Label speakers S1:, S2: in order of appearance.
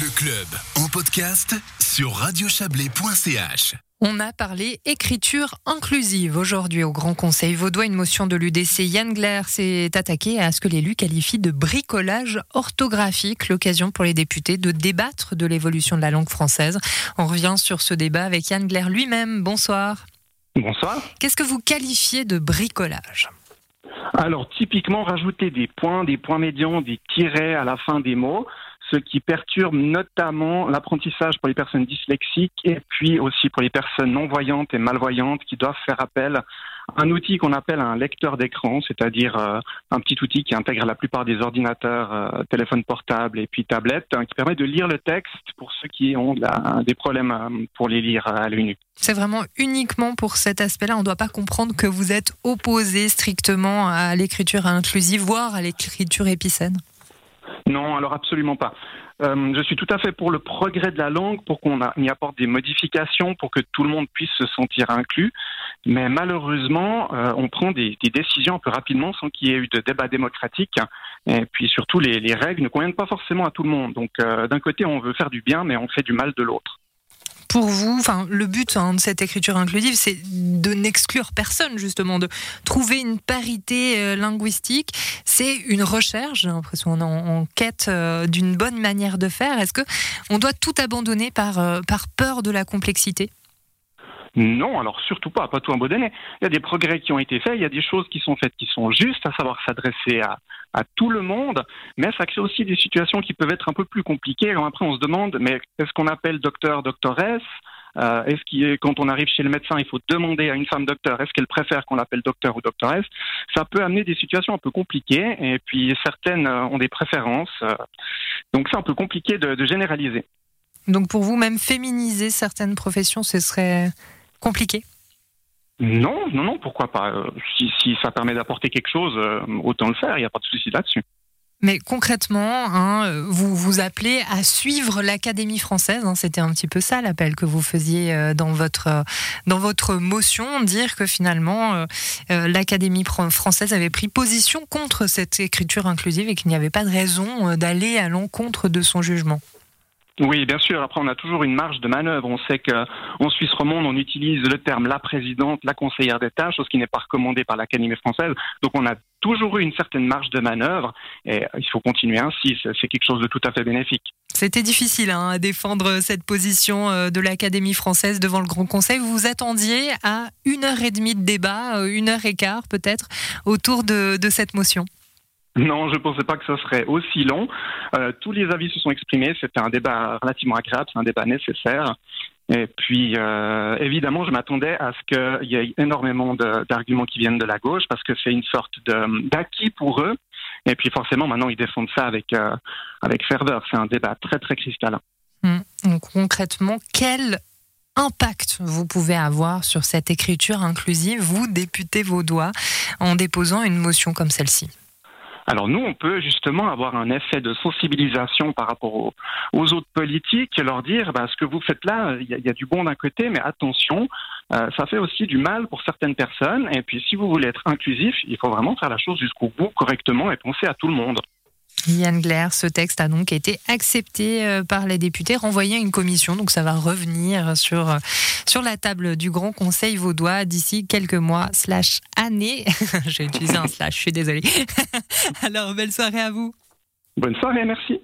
S1: Le club en podcast sur radiochablais.ch.
S2: On a parlé écriture inclusive aujourd'hui au Grand Conseil vaudois. Une motion de l'UDC Yann Glaire s'est attaquée à ce que l'élu qualifie de bricolage orthographique. L'occasion pour les députés de débattre de l'évolution de la langue française. On revient sur ce débat avec Yann Glaire lui-même. Bonsoir.
S3: Bonsoir.
S2: Qu'est-ce que vous qualifiez de bricolage?
S3: Alors, typiquement, rajouter des points, des points médians, des tirets à la fin des mots, ce qui perturbe notamment l'apprentissage pour les personnes dyslexiques et puis aussi pour les personnes non-voyantes et malvoyantes qui doivent faire appel à un outil qu'on appelle un lecteur d'écran, c'est-à-dire euh, un petit outil qui intègre la plupart des ordinateurs, euh, téléphones portables et puis tablettes, hein, qui permet de lire le texte pour ceux qui ont des problèmes euh, pour les lire à l'œil nu.
S2: C'est vraiment uniquement pour cet aspect-là. On ne doit pas comprendre que vous êtes opposé strictement à l'écriture inclusive, voire à l'écriture épicène.
S3: Non, alors absolument pas. Euh, je suis tout à fait pour le progrès de la langue, pour qu'on y apporte des modifications, pour que tout le monde puisse se sentir inclus. Mais malheureusement, euh, on prend des, décisions un peu rapidement sans qu'il y ait eu de débat démocratique. Et puis surtout, les, règles ne conviennent pas forcément à tout le monde. Donc euh, d'un côté, on veut faire du bien, mais on fait du mal de l'autre
S2: pour vous, enfin, le but hein, de cette écriture inclusive, c'est de n'exclure personne, justement, de trouver une parité euh, linguistique. C'est une recherche, j'ai l'impression, on est en, quête euh, d'une bonne manière de faire. Est-ce que on doit tout abandonner par, euh, par peur de la complexité?
S3: Non, alors surtout pas, pas tout abandonner. Il y a des progrès qui ont été faits, il y a des choses qui sont faites qui sont justes, à savoir s'adresser à, tout le monde, mais ça crée aussi des situations qui peuvent être un peu plus compliquées. Alors après, on se demande, mais est-ce qu'on appelle docteur, doctoresse? Euh, Est-ce qu'il quand on arrive chez le médecin, il faut demander à une femme docteur, est-ce qu'elle préfère qu'on l'appelle docteur ou doctoresse? Ça peut amener des situations un peu compliquées, et puis certaines euh, ont des préférences. Euh. donc c'est un peu compliqué de généraliser.
S2: Donc pour vous, même féminiser certaines professions, ce serait compliqué
S3: Non, non, non, pourquoi pas euh, si, si, ça permet d'apporter quelque chose, euh, autant le faire, il n'y a pas de souci là-dessus.
S2: Mais concrètement, hein, vous vous appelez à suivre l'Académie française. Hein, C'était un petit peu ça l'appel que vous faisiez euh, dans votre dans votre motion, dire que finalement l'Académie française avait pris position contre cette écriture inclusive et qu'il n'y avait pas de raison d'aller à l'encontre de son jugement.
S3: Oui, bien sûr. Après, on a toujours une marge de manœuvre. On sait qu'en Suisse romande, on utilise le terme la présidente, la conseillère d'État, chose qui n'est pas recommandée par l'Académie française. Donc, on a toujours eu une certaine marge de manœuvre et il faut continuer ainsi. C'est quelque chose de tout à fait bénéfique.
S2: C'était difficile hein, à défendre cette position euh, de l'Académie française devant le Grand Conseil. Vous vous attendiez à une heure et demie de débat, euh, une heure et quart peut-être, autour de cette motion.
S3: Non, je ne pensais pas que ce serait aussi long. Euh, tous les avis se sont exprimés. C'était un débat relativement agréable, c'est un débat nécessaire. Et puis, euh, évidemment, je m'attendais à ce qu'il y ait énormément d'arguments qui viennent de la gauche, parce que c'est une sorte d'acquis pour eux. Et puis, forcément, maintenant, ils défendent ça avec, euh, avec ferveur. C'est un débat très, très cristallin.
S2: Hum. Concrètement, quel impact vous pouvez avoir sur cette écriture inclusive, vous, député vaudois, en déposant une motion comme celle-ci
S3: alors nous, on peut justement avoir un effet de sensibilisation par rapport aux, autres politiques et leur dire, bah, ce que vous faites là, il y, a du bon d'un côté, mais attention, euh, ça fait aussi du mal pour certaines personnes. Et puis si vous voulez être inclusif, il faut vraiment faire la chose jusqu'au bout correctement et penser à tout le monde.
S2: Yann Glaire, ce texte a donc été accepté euh, par les députés, renvoyé à une commission, donc ça va revenir sur, euh, sur la table du Grand Conseil vaudois d'ici quelques mois, slash années. J'ai utilisé un slash, je suis désolée. Alors, belle soirée à vous.
S3: Bonne soirée, merci.